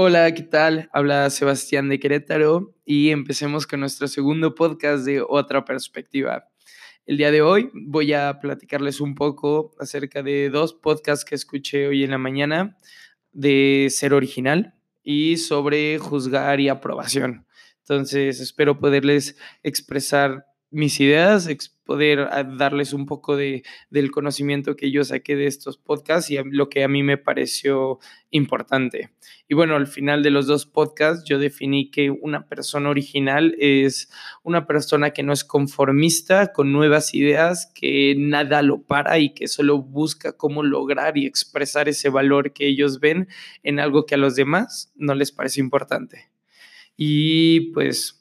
Hola, ¿qué tal? Habla Sebastián de Querétaro y empecemos con nuestro segundo podcast de Otra Perspectiva. El día de hoy voy a platicarles un poco acerca de dos podcasts que escuché hoy en la mañana de ser original y sobre juzgar y aprobación. Entonces, espero poderles expresar mis ideas, poder ah, darles un poco de, del conocimiento que yo saqué de estos podcasts y lo que a mí me pareció importante. Y bueno, al final de los dos podcasts yo definí que una persona original es una persona que no es conformista con nuevas ideas, que nada lo para y que solo busca cómo lograr y expresar ese valor que ellos ven en algo que a los demás no les parece importante. Y pues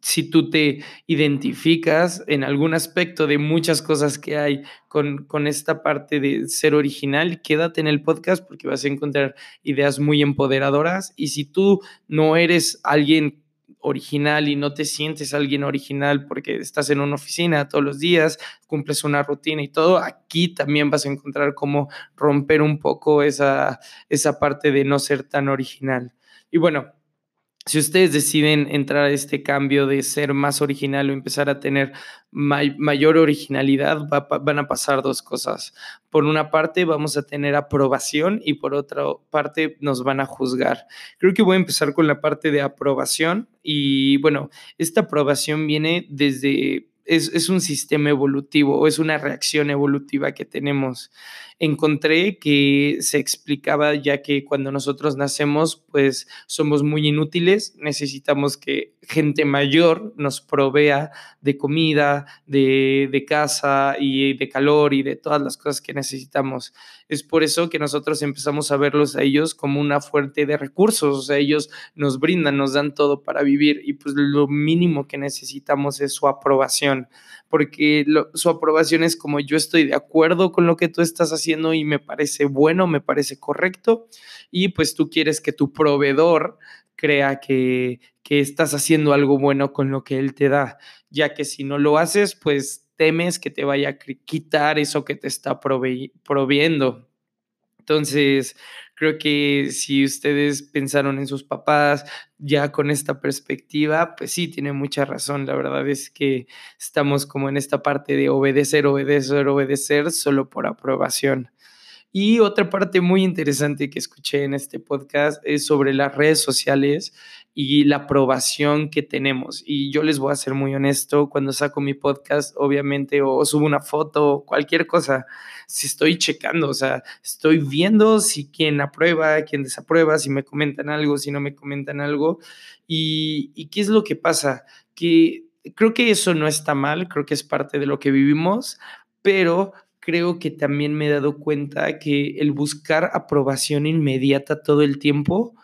si tú te identificas en algún aspecto de muchas cosas que hay con, con, esta parte de ser original, quédate en el podcast porque vas a encontrar ideas muy empoderadoras. Y si tú no eres alguien original y no te sientes alguien original porque estás en una oficina todos los días, cumples una rutina y todo, aquí también vas a encontrar cómo romper un poco esa, esa parte de no ser tan original. Y bueno, si ustedes deciden entrar a este cambio de ser más original o empezar a tener mayor originalidad, van a pasar dos cosas. Por una parte, vamos a tener aprobación y por otra parte, nos van a juzgar. Creo que voy a empezar con la parte de aprobación y bueno, esta aprobación viene desde es, un sistema evolutivo o es una reacción evolutiva que tenemos. Encontré que se explicaba ya que cuando nosotros nacemos, pues somos muy inútiles, necesitamos que gente mayor nos provea de comida, de, de casa y de calor y de todas las cosas que necesitamos. Es por eso que nosotros empezamos a verlos a ellos como una fuente de recursos, o sea, ellos nos brindan, nos dan todo para vivir y pues lo mínimo que necesitamos es su aprobación, porque su aprobación es como yo estoy de acuerdo con lo que tú estás haciendo y me parece bueno, me parece correcto y pues tú quieres que tu proveedor crea que, que estás haciendo algo bueno con lo que él te da, ya que si no lo haces, pues temes que te vaya a quitar eso que te está proviendo. Entonces, creo que si ustedes pensaron en sus papás ya con esta perspectiva, pues sí, tiene mucha razón. La verdad es que estamos como en esta parte de obedecer, obedecer, obedecer solo por aprobación. Y otra parte muy interesante que escuché en este podcast es sobre las redes sociales y la aprobación que tenemos. Y yo les voy a ser muy honesto, cuando saco mi podcast, obviamente, o subo una foto, cualquier cosa, si estoy checando, o sea, estoy viendo si quien aprueba, quien desaprueba, si me comentan algo, si no me comentan algo. ¿Y, y qué es lo que pasa? Que creo que eso no está mal, creo que es parte de lo que vivimos, pero creo que también me he dado cuenta que el buscar aprobación inmediata todo el tiempo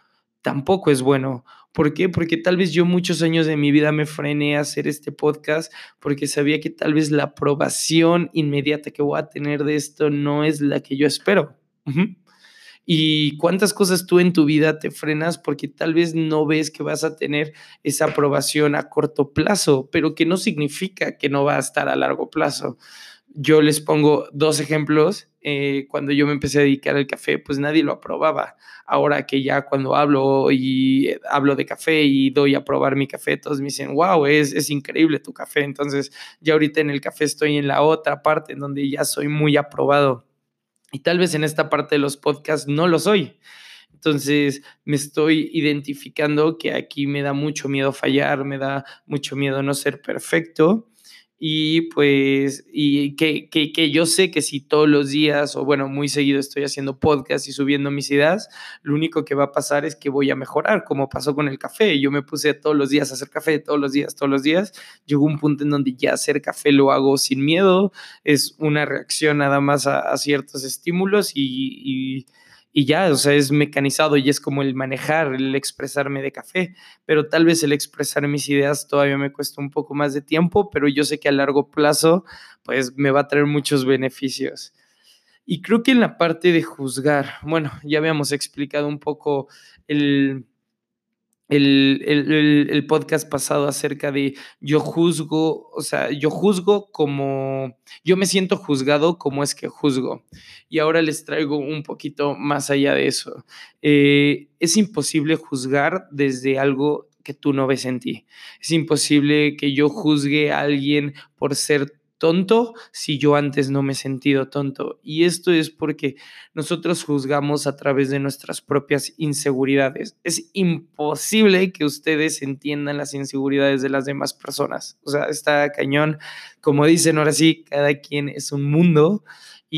tampoco es bueno. ¿Por qué? Porque tal vez yo muchos años de mi vida me frené a hacer este podcast porque sabía que tal vez la aprobación inmediata que voy a tener de esto no es la que yo espero. Y cuántas cosas tú en tu vida te frenas porque tal vez no ves que vas a tener esa aprobación a corto plazo, pero que no significa que no va a estar a largo plazo. Yo les pongo dos ejemplos. Eh, cuando yo me empecé a dedicar al café, pues nadie lo aprobaba. Ahora que ya cuando hablo y eh, hablo de café y doy a probar mi café, todos me dicen, wow, es, es increíble tu café. Entonces ya ahorita en el café estoy en la otra parte en donde ya soy muy aprobado. Y tal vez en esta parte de los podcasts no lo soy. Entonces me estoy identificando que aquí me da mucho miedo fallar, me da mucho miedo no ser perfecto y pues, y que, que, que, yo sé que si todos los días, o bueno, muy seguido estoy haciendo podcast y subiendo mis ideas, lo único que va a pasar es que voy a mejorar, como pasó con el café. Yo me puse todos los días a hacer café, todos los días, todos los días. Llegó un punto en donde ya hacer café lo hago sin miedo, es una reacción nada más a, ciertos estímulos y y ya, o sea, es mecanizado y es como el manejar, el expresarme de café, pero tal vez el expresar mis ideas todavía me cuesta un poco más de tiempo, pero yo sé que a largo plazo, pues me va a traer muchos beneficios. Y creo que en la parte de juzgar, bueno, ya habíamos explicado un poco el, el, podcast pasado acerca de yo juzgo, o sea, yo juzgo como, yo me siento juzgado como es que juzgo. Y ahora les traigo un poquito más allá de eso. Eh, es imposible juzgar desde algo que tú no ves en ti. Es imposible que yo juzgue a alguien por ser tonto si yo antes no me he sentido tonto. Y esto es porque nosotros juzgamos a través de nuestras propias inseguridades. Es imposible que ustedes entiendan las inseguridades de las demás personas. O sea, está cañón. Como dicen ahora sí, cada quien es un mundo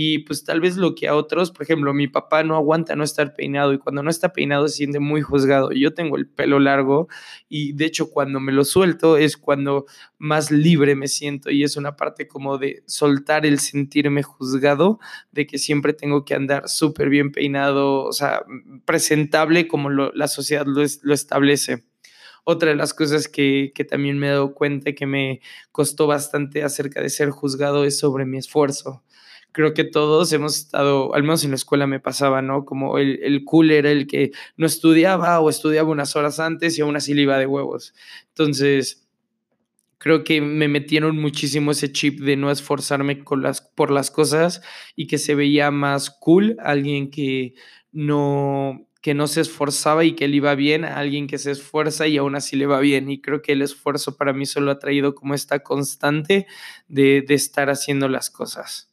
y pues tal vez lo que a otros, por ejemplo, mi papá no aguanta no estar peinado y cuando no está peinado se siente muy juzgado. Yo tengo el pelo largo y de hecho cuando me lo suelto es cuando más libre me siento y es una parte como de soltar el sentirme juzgado, de que siempre tengo que andar súper bien peinado, o sea, presentable como la sociedad lo, lo establece. Otra de las cosas que, que, también me he dado cuenta que me costó bastante acerca de ser juzgado es sobre mi esfuerzo creo que todos hemos estado, al menos en la escuela me pasaba, ¿no? Como el, el cool era el que no estudiaba o estudiaba unas horas antes y aún así le iba de huevos. Entonces, creo que me metieron muchísimo ese chip de no esforzarme por las cosas y que se veía más cool alguien que no que no se esforzaba y que le iba bien a alguien que se esfuerza y aún así le va bien. Y creo que el esfuerzo para mí solo ha traído como esta constante de, de estar haciendo las cosas.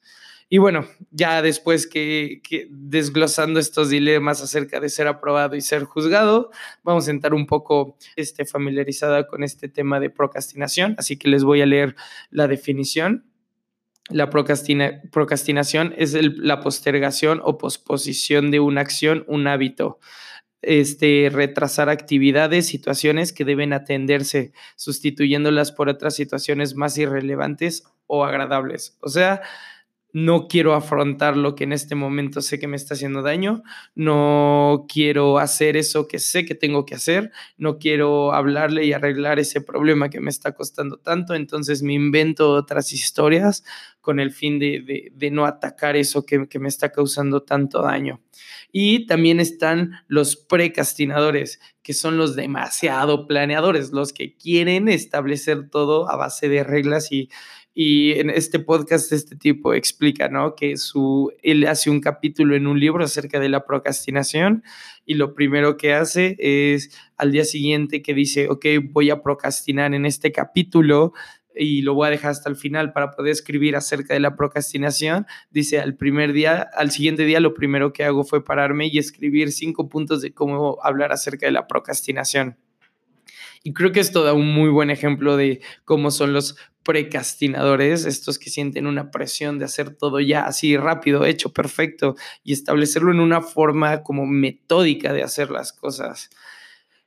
Y bueno, ya después que, desglosando estos dilemas acerca de ser aprobado y ser juzgado, vamos a entrar un poco este, familiarizada con este tema de procrastinación, así que les voy a leer la definición. La procrastinación es la postergación o posposición de una acción, un hábito. Este, retrasar actividades, situaciones que deben atenderse, sustituyéndolas por otras situaciones más irrelevantes o agradables. O sea, no quiero afrontar lo que en este momento sé que me está haciendo daño, no quiero hacer eso que sé que tengo que hacer, no quiero hablarle y arreglar ese problema que me está costando tanto, entonces me invento otras historias con el fin de, no atacar eso que, que me está causando tanto daño. Y también están los precastinadores, que son los demasiado planeadores, los que quieren establecer todo a base de reglas y, y en este podcast este tipo explica, ¿no? Que su, él hace un capítulo en un libro acerca de la procrastinación y lo primero que hace es al día siguiente que dice, ok, voy a procrastinar en este capítulo y lo voy a dejar hasta el final para poder escribir acerca de la procrastinación. Dice, al primer día, al siguiente día, lo primero que hago fue pararme y escribir cinco puntos de cómo hablar acerca de la procrastinación. Y creo que esto da un muy buen ejemplo de cómo son los precastinadores, estos que sienten una presión de hacer todo ya así rápido, hecho, perfecto, y establecerlo en una forma como metódica de hacer las cosas.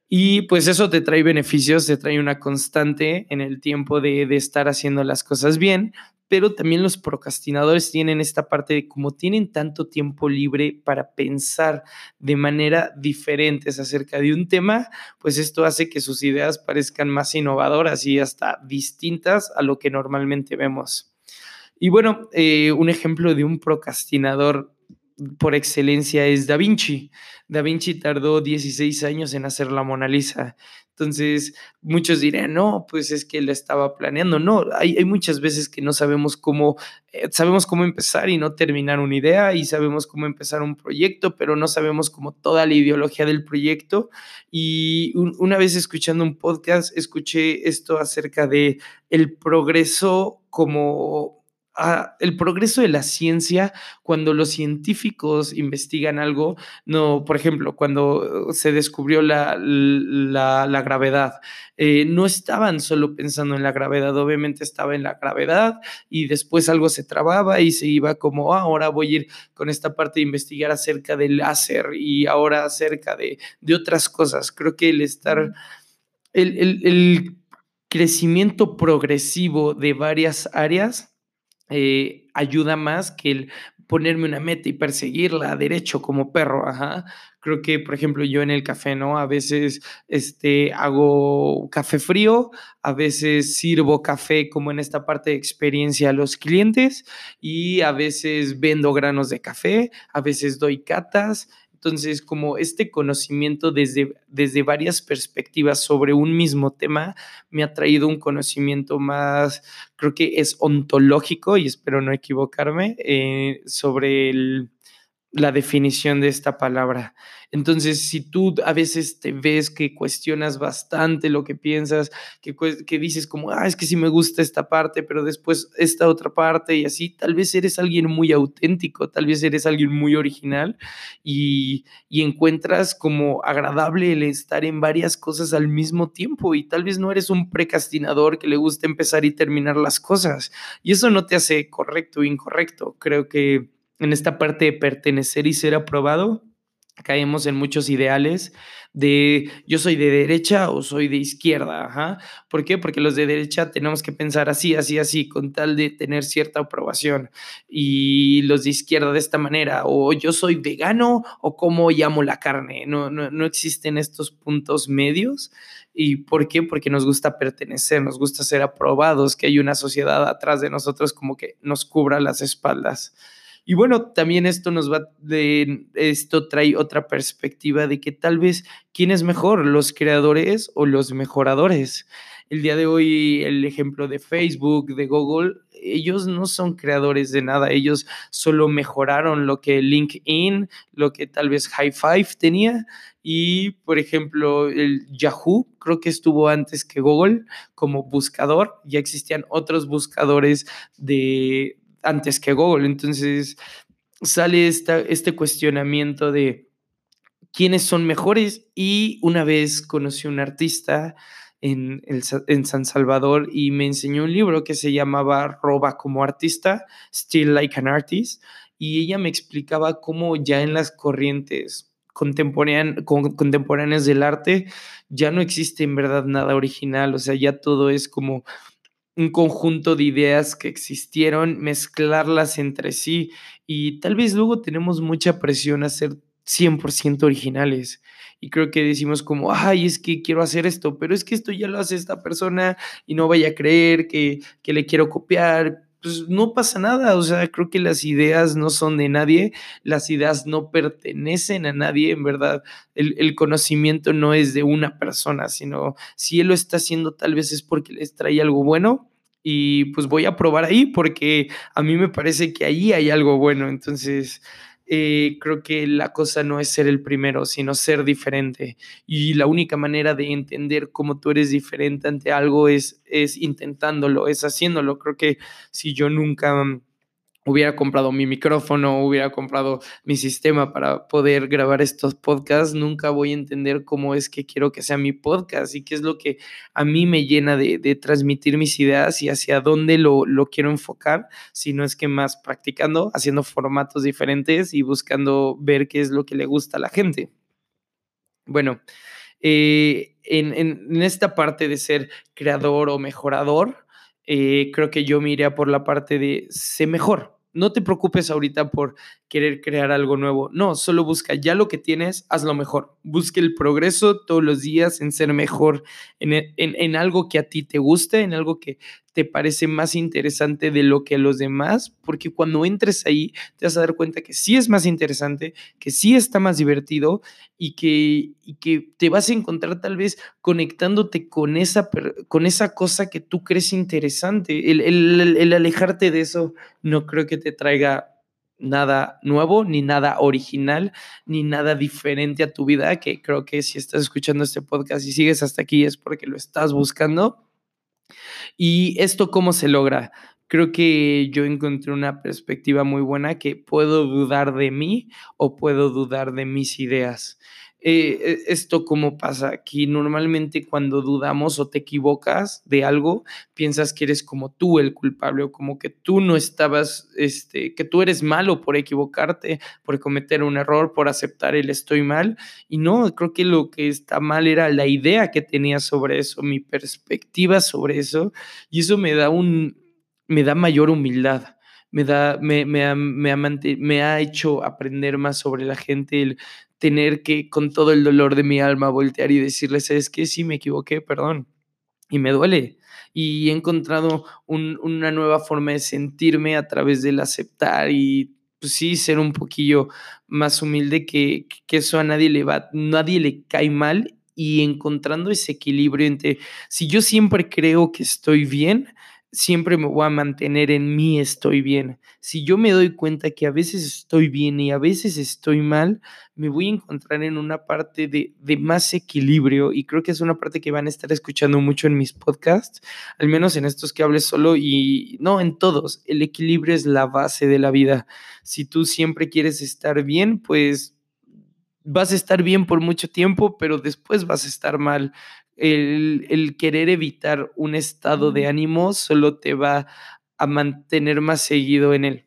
Y pues eso te trae beneficios, te trae una constante en el tiempo de, de estar haciendo las cosas bien, pero también los procrastinadores tienen esta parte de como tienen tanto tiempo libre para pensar de manera diferente acerca de un tema, pues esto hace que sus ideas parezcan más innovadoras y hasta distintas a lo que normalmente vemos. Y bueno, eh, un ejemplo de un procrastinador por excelencia es Da Vinci. Da Vinci tardó 16 años en hacer la Mona Lisa. Entonces, muchos dirán, no, pues es que él estaba planeando. No, hay, hay muchas veces que no sabemos cómo, eh, sabemos cómo empezar y no terminar una idea y sabemos cómo empezar un proyecto, pero no sabemos como toda la ideología del proyecto. Y una vez escuchando un podcast, escuché esto acerca de el progreso como el progreso de la ciencia cuando los científicos investigan algo, no, por ejemplo, cuando se descubrió la, la, gravedad, eh, no estaban solo pensando en la gravedad, obviamente estaba en la gravedad y después algo se trababa y se iba como, ah, ahora voy a ir con esta parte de investigar acerca del láser y ahora acerca de, de otras cosas. Creo que el estar, el, el, el crecimiento progresivo de varias áreas eh, ayuda más que el ponerme una meta y perseguirla derecho como perro, ajá. Creo que, por ejemplo, yo en el café, ¿no? A veces este, hago café frío, a veces sirvo café como en esta parte de experiencia a los clientes y a veces vendo granos de café, a veces doy catas. Entonces, como este conocimiento desde, desde varias perspectivas sobre un mismo tema me ha traído un conocimiento más, creo que es ontológico, y espero no equivocarme, eh, sobre el la definición de esta palabra. Entonces, si tú a veces te ves que cuestionas bastante lo que piensas, que, que dices como, ah, es que sí me gusta esta parte, pero después esta otra parte y así, tal vez eres alguien muy auténtico, tal vez eres alguien muy original y, y encuentras como agradable el estar en varias cosas al mismo tiempo y tal vez no eres un precastinador que le gusta empezar y terminar las cosas. Y eso no te hace correcto o incorrecto. Creo que en esta parte de pertenecer y ser aprobado, caemos en muchos ideales de yo soy de derecha o soy de izquierda. ¿Por qué? Porque los de derecha tenemos que pensar así, así, así, con tal de tener cierta aprobación. Y los de izquierda de esta manera, o yo soy vegano o cómo llamo la carne. No, no, no existen estos puntos medios. ¿Y por qué? Porque nos gusta pertenecer, nos gusta ser aprobados, que hay una sociedad atrás de nosotros como que nos cubra las espaldas. Y bueno, también esto nos va de esto trae otra perspectiva de que tal vez quién es mejor, los creadores o los mejoradores. El día de hoy el ejemplo de Facebook, de Google, ellos no son creadores de nada, ellos solo mejoraron lo que LinkedIn, lo que tal vez High Five tenía y por ejemplo el Yahoo creo que estuvo antes que Google como buscador, ya existían otros buscadores de antes que Google. Entonces sale este cuestionamiento de quiénes son mejores. Y una vez conocí a un artista en, San Salvador y me enseñó un libro que se llamaba Roba como artista, Still Like an Artist, y ella me explicaba cómo ya en las corrientes contemporáneas del arte ya no existe en verdad nada original, o sea, ya todo es como un conjunto de ideas que existieron, mezclarlas entre sí y tal vez luego tenemos mucha presión a ser 100% originales. Y creo que decimos como, ay, es que quiero hacer esto, pero es que esto ya lo hace esta persona y no vaya a creer que, que le quiero copiar, pues no pasa nada, o sea, creo que las ideas no son de nadie, las ideas no pertenecen a nadie, en verdad, el, conocimiento no es de una persona, sino si él lo está haciendo tal vez es porque les trae algo bueno y pues voy a probar ahí porque a mí me parece que ahí hay algo bueno, entonces eh, creo que la cosa no es ser el primero, sino ser diferente. Y la única manera de entender cómo tú eres diferente ante algo es, es intentándolo, es haciéndolo. Creo que si yo nunca hubiera comprado mi micrófono, hubiera comprado mi sistema para poder grabar estos podcasts, nunca voy a entender cómo es que quiero que sea mi podcast y qué es lo que a mí me llena de, transmitir mis ideas y hacia dónde lo, quiero enfocar, si no es que más practicando, haciendo formatos diferentes y buscando ver qué es lo que le gusta a la gente. Bueno, eh, en, esta parte de ser creador o mejorador, eh, creo que yo me iría por la parte de ser mejor no te preocupes ahorita por querer crear algo nuevo. No, solo busca ya lo que tienes, hazlo mejor. Busque el progreso todos los días en ser mejor, en, en, en, algo que a ti te guste, en algo que te parece más interesante de lo que los demás, porque cuando entres ahí te vas a dar cuenta que sí es más interesante, que sí está más divertido y que, que te vas a encontrar tal vez conectándote con esa, con esa cosa que tú crees interesante. El, el, el alejarte de eso no creo que te traiga nada nuevo, ni nada original, ni nada diferente a tu vida, que creo que si estás escuchando este podcast y sigues hasta aquí es porque lo estás buscando. ¿Y esto cómo se logra? Creo que yo encontré una perspectiva muy buena que puedo dudar de mí o puedo dudar de mis ideas. Eh, e, esto cómo pasa aquí normalmente cuando dudamos o te equivocas de algo piensas que eres como tú el culpable o como que tú no estabas este que tú eres malo por equivocarte por cometer un error por aceptar el estoy mal. Y no creo que lo que está mal era la idea que tenía sobre eso mi perspectiva sobre eso y eso me da un me da mayor humildad me da, me, me, ha, me, ha, me, ha, hecho aprender más sobre la gente, el tener que con todo el dolor de mi alma voltear y decirles, es que sí me equivoqué, perdón. Y me duele. Y he encontrado una nueva forma de sentirme a través del aceptar y pues sí, ser un poquillo más humilde, que, que eso a nadie le va, nadie le cae mal y encontrando ese equilibrio entre, si yo siempre creo que estoy bien, siempre me voy a mantener en mí estoy bien. Si yo me doy cuenta que a veces estoy bien y a veces estoy mal, me voy a encontrar en una parte de, de, más equilibrio y creo que es una parte que van a estar escuchando mucho en mis podcasts, al menos en estos que hables solo y no en todos. El equilibrio es la base de la vida. Si tú siempre quieres estar bien, pues vas a estar bien por mucho tiempo, pero después vas a estar mal el, querer evitar un estado de ánimo solo te va a mantener más seguido en él.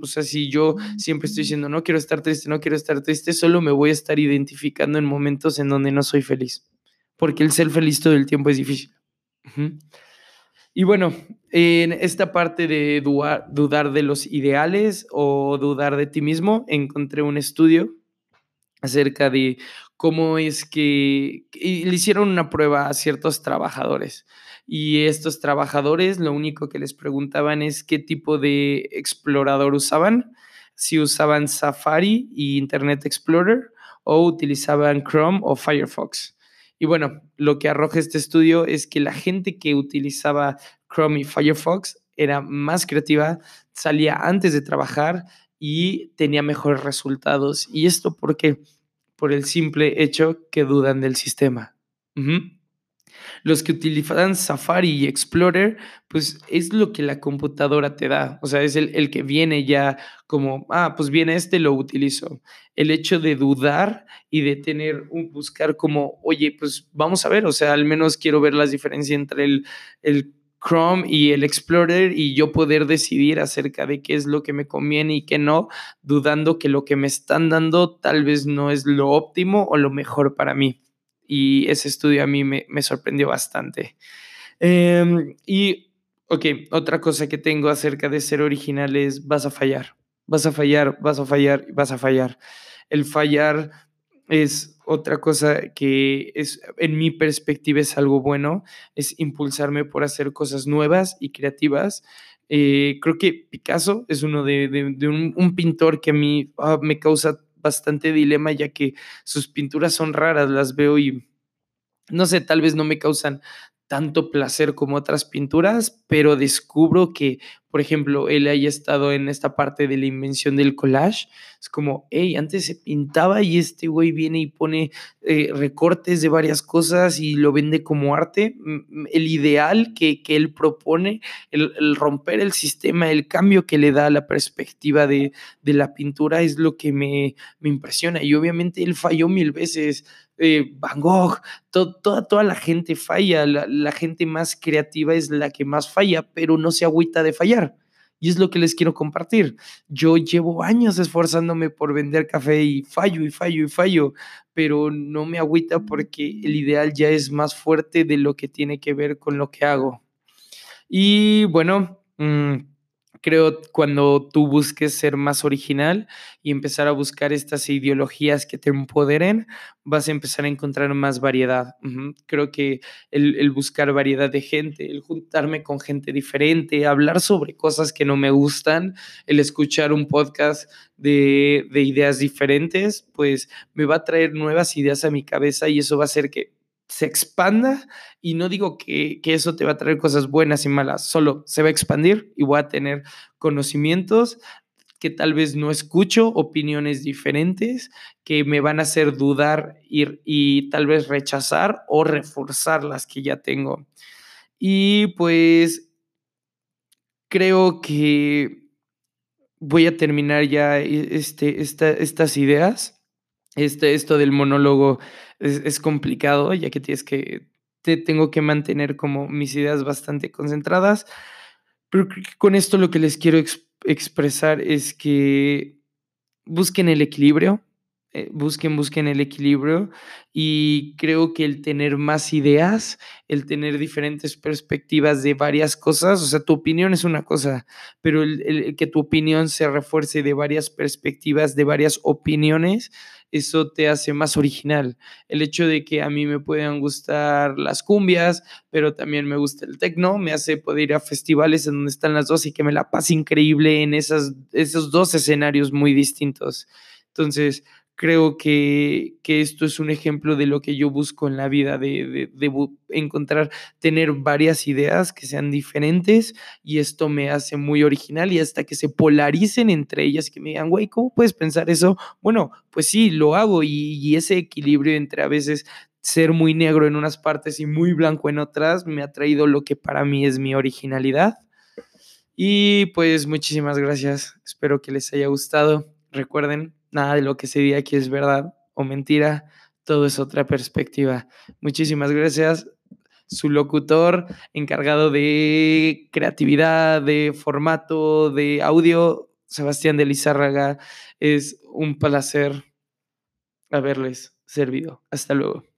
O sea, si yo siempre estoy diciendo, no quiero estar triste, no quiero estar triste, solo me voy a estar identificando en momentos en donde no soy feliz, porque el ser feliz todo el tiempo es difícil. Y bueno, en esta parte de dudar de los ideales o dudar de ti mismo, encontré un estudio acerca de cómo es que le hicieron una prueba a ciertos trabajadores y estos trabajadores lo único que les preguntaban es qué tipo de explorador usaban, si usaban Safari y Internet Explorer o utilizaban Chrome o Firefox. Y bueno, lo que arroja este estudio es que la gente que utilizaba Chrome y Firefox era más creativa, salía antes de trabajar y tenía mejores resultados. ¿Y esto por qué? Por el simple hecho que dudan del sistema. Los que utilizan Safari y Explorer, pues es lo que la computadora te da. O sea, es el, el, que viene ya como, ah, pues viene este, lo utilizo. El hecho de dudar y de tener un buscar como, oye, pues vamos a ver, o sea, al menos quiero ver las diferencias entre el, el Chrome y el Explorer y yo poder decidir acerca de qué es lo que me conviene y qué no, dudando que lo que me están dando tal vez no es lo óptimo o lo mejor para mí. Y ese estudio a mí me, sorprendió bastante. Em, y, ok, otra cosa que tengo acerca de ser original es vas a fallar, vas a fallar, vas a fallar, vas a fallar. El fallar es otra cosa que es, en mi perspectiva es algo bueno, es impulsarme por hacer cosas nuevas y creativas. Eh, creo que Picasso es uno de, un, pintor que a mí ah, me causa bastante dilema, ya que sus pinturas son raras, las veo y no sé, tal vez no me causan tanto placer como otras pinturas, pero descubro que, por ejemplo, él haya estado en esta parte de la invención del collage. Es como, hey, antes se pintaba y este güey viene y pone eh, recortes de varias cosas y lo vende como arte. El ideal que, que él propone, el, romper el sistema, el cambio que le da a la perspectiva de, de la pintura es lo que me, me impresiona. Y obviamente él falló mil veces eh, Van Gogh, toda, toda la gente falla, la, gente más creativa es la que más falla, pero no se agüita de fallar. Y es lo que les quiero compartir. Yo llevo años esforzándome por vender café y fallo y fallo y fallo, pero no me agüita porque el ideal ya es más fuerte de lo que tiene que ver con lo que hago. Y bueno, mm, creo cuando tú busques ser más original y empezar a buscar estas ideologías que te empoderen, vas a empezar a encontrar más variedad. Creo que el, buscar variedad de gente, el juntarme con gente diferente, hablar sobre cosas que no me gustan, el escuchar un podcast de, de ideas diferentes, pues me va a traer nuevas ideas a mi cabeza y eso va a hacer que se expanda y no digo que, eso te va a traer cosas buenas y malas, solo se va a expandir y voy a tener conocimientos que tal vez no escucho, opiniones diferentes que me van a hacer dudar y, y tal vez rechazar o reforzar las que ya tengo. Y pues creo que voy a terminar ya e, este, estas ideas. Este, esto del monólogo es, complicado, ya que tienes que, te tengo que mantener como mis ideas bastante concentradas. Pero con esto lo que les quiero expresar es que busquen el equilibrio, eh, busquen, busquen el equilibrio y creo que el tener más ideas, el tener diferentes perspectivas de varias cosas, o sea, tu opinión es una cosa, pero el que tu opinión se refuerce de varias perspectivas, de varias opiniones, eso te hace más original. El hecho de que a mí me puedan gustar las cumbias, pero también me gusta el tecno, me hace poder ir a festivales en donde están las dos y que me la pase increíble en esas, esos dos escenarios muy distintos. Entonces, creo que, esto es un ejemplo de lo que yo busco en la vida, de, encontrar, tener varias ideas que sean diferentes y esto me hace muy original y hasta que se polaricen entre ellas que me digan, güey, ¿cómo puedes pensar eso? Bueno, pues sí, lo hago y, y ese equilibrio entre a veces ser muy negro en unas partes y muy blanco en otras me ha traído lo que para mí es mi originalidad. Y pues muchísimas gracias, espero que les haya gustado. Recuerden, nada de lo que se diga aquí es verdad o mentira, todo es otra perspectiva. Muchísimas gracias. Su locutor encargado de creatividad, de formato, de audio, Sebastián de Lizárraga. Es un placer haberles servido. Hasta luego.